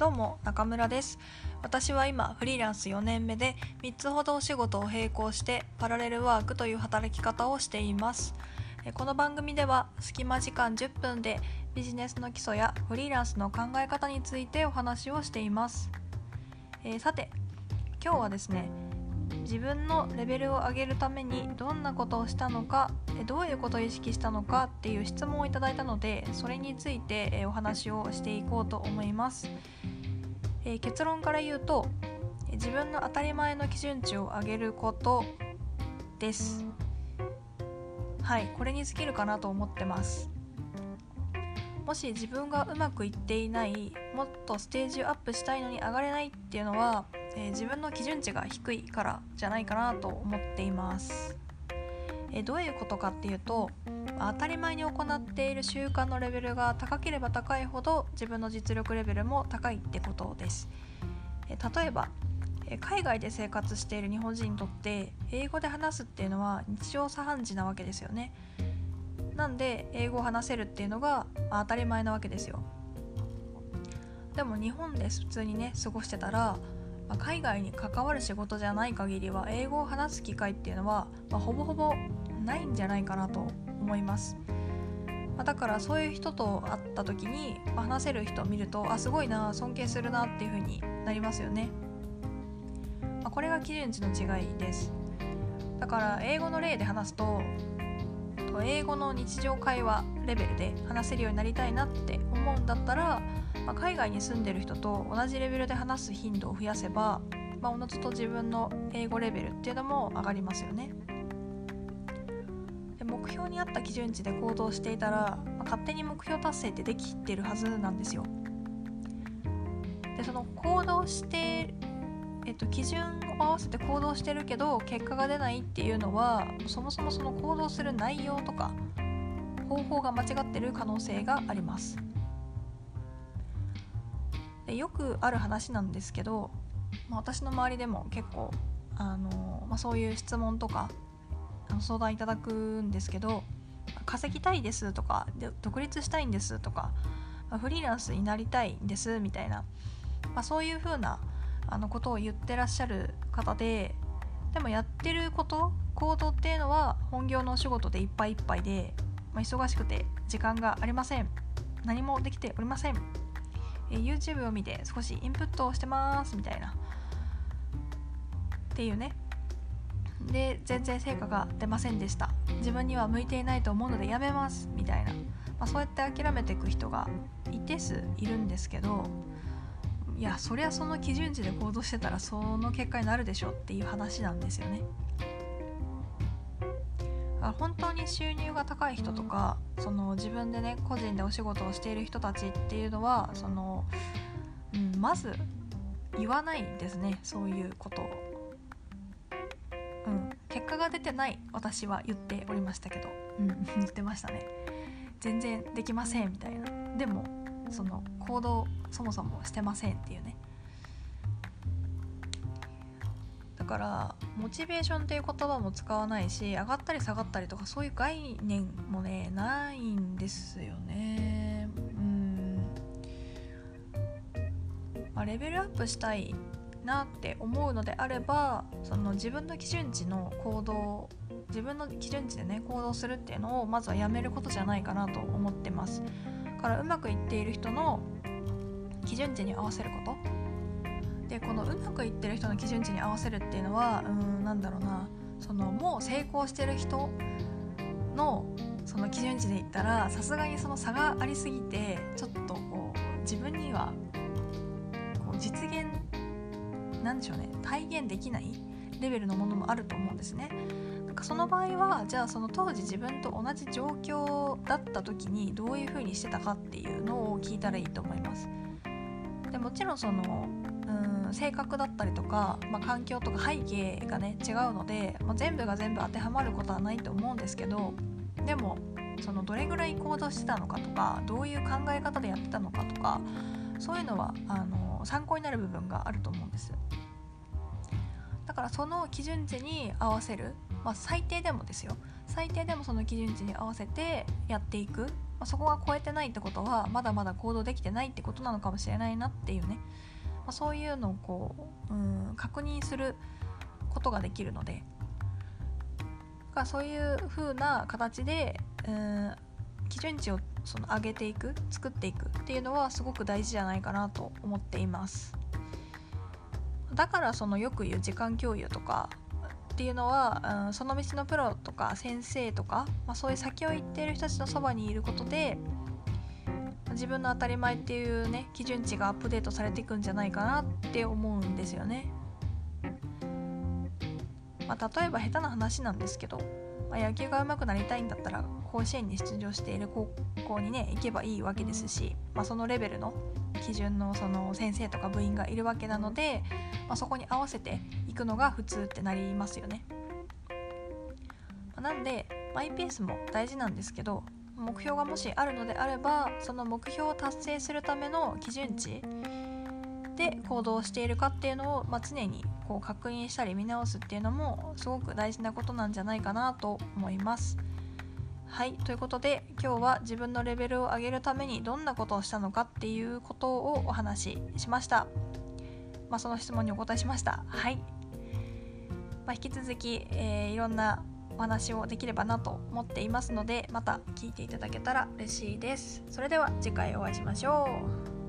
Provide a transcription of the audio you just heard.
どうも中村です。私は今フリーランス4年目で3つほどお仕事を並行してパラレルワークという働き方をしています。この番組では隙間時間10分でビジネスの基礎やフリーランスの考え方についてお話をしています、えー、さて今日はですね自分のレベルを上げるためにどんなことをしたのかどういうことを意識したのかっていう質問をいただいたのでそれについてお話をしていこうと思います。えー、結論から言うと自分の当たり前の基準値を上げることです。はいこれに尽きるかなと思ってます。もし自分がうまくいっていないもっとステージアップしたいのに上がれないっていうのは、えー、自分の基準値が低いからじゃないかなと思っています。えどういうことかっていうと当たり前に行っている習慣のレベルが高ければ高いほど自分の実力レベルも高いってことです。え例えば海外で生活している日本人にとって英語で話すっていうのは日常茶飯事なわけですよね。なんで英語を話せるっていうのが当たり前なわけですよ。でも日本で普通にね過ごしてたら海外に関わる仕事じゃない限りは英語を話す機会っていうのは、まあ、ほぼほぼないんじゃないかなと思います。ま、だからそういう人と会った時に、話せる人を見るとあすごいな尊敬するなっていう風になりますよね。まあ、これが基準値の違いです。だから英語の例で話すと英語の日常会話レベルで話せるようになりたいなって思うんだったら、まあ、海外に住んでる人と同じレベルで話す頻度を増やせば、まあ、おのずと自分の英語レベルっていうのも上がりますよね。目標に合った基準値で行動していたら、まあ、勝手に目標達成ってできてるはずなんですよ。でその行動してえっと、基準を合わせて行動してるけど結果が出ないっていうのはそもそもその行動する内容とか方法が間違ってる可能性がありますでよくある話なんですけど、まあ、私の周りでも結構あの、まあ、そういう質問とか相談いただくんですけど稼ぎたいですとかで独立したいんですとかフリーランスになりたいんですみたいな、まあ、そういう風なあなことを言ってらっしゃる方ででもやってること行動っていうのは本業のお仕事でいっぱいいっぱいで、まあ、忙しくて時間がありません。何もできておりません、え YouTube を見て少しインプットをしてますみたいな。っていうね。で全然成果が出ませんでした。自分には向いていないと思うのでやめます。みたいな、まあ、そうやって諦めていく人が一定数いるんですけどいやそりゃその基準値で行動してたらその結果になるでしょっていう話なんですよね。本当に収入が高い人とかその自分でね個人でお仕事をしている人たちっていうのはその、うん、まず言わないんですね。そういうことを。うん、結果が出てない私は言っておりましたけど、うん、言ってましたね。全然できませんみたいな。でもその行動そもそもしてませんっていうね。だからモチベーションっていう言葉も使わないし上がったり下がったりとかそういう概念もねないんですよね。うん。まあレベルアップしたいなって思うのであればその自分の基準値の行動自分の基準値でね行動するっていうのをまずはやめることじゃないかなと思ってます。からうまくいっている人の基準値に合わせること。でこのうまくいってる人の基準値に合わせるっていうのはうんなんだろうな。そのもう成功してる人のその基準値で言ったらさすがにその差がありすぎてちょっとこう自分にはこう実現何でしょうね体現できないレベルのものもあると思うんですね。なんかその場合はじゃあその当時自分と同じ状況だった時にどういう風にしてたかっていうのを聞いたらいいと思います。でもちろんそのうん性格だったりとか、まあ、環境とか背景がね違うので、まあ、全部が全部当てはまることはないと思うんですけどでもそのどれぐらい行動してたのかとかどういう考え方でやってたのかとかそういうのはあの参考になる部分があると思うんです。だからその基準値に合わせる、まあ、最低でもですよ。最低でもその基準値に合わせてやっていく、まあ、そこが超えてないってことはまだまだ行動できてないってことなのかもしれないなっていうね、まあ、そういうのをこう、うん、確認することができるので。かそういう風な形で、うん、基準値をその上げていく作っていくっていうのはすごく大事じゃないかなと思っていますだからそのよく言う時間共有とかっていうのは、うん、その道のプロとか先生とか、まあ、そういう先を行っている人たちのそばにいることで自分の当たり前っていうね基準値がアップデートされていくんじゃないかなって思うんですよね。まあ、例えば下手な話なんですけど、まあ、野球が上手くなりたいんだったら甲子園に出場している高校にね行けばいいわけですし、まあ、そのレベルの基準のその先生とか部員がいるわけなので、まあ、そこに合わせていくのが普通ってなりますよね。まなんでマイペースも大事なんですけど目標がもしあるのであればその目標を達成するための基準値で行動しているかっていうのを、まあ、常にこう確認したり見直すっていうのもすごく大事なことなんじゃないかなと思います。はいということで今日は自分のレベルを上げるためにどんなことをしたのかっていうことをお話ししました。まあ、その質問にお答えしました。はい、まあ、引き続き、えー、いろんなお話をできればなと思っていますのでまた聞いていただけたら嬉しいです。それでは次回お会いしましょう。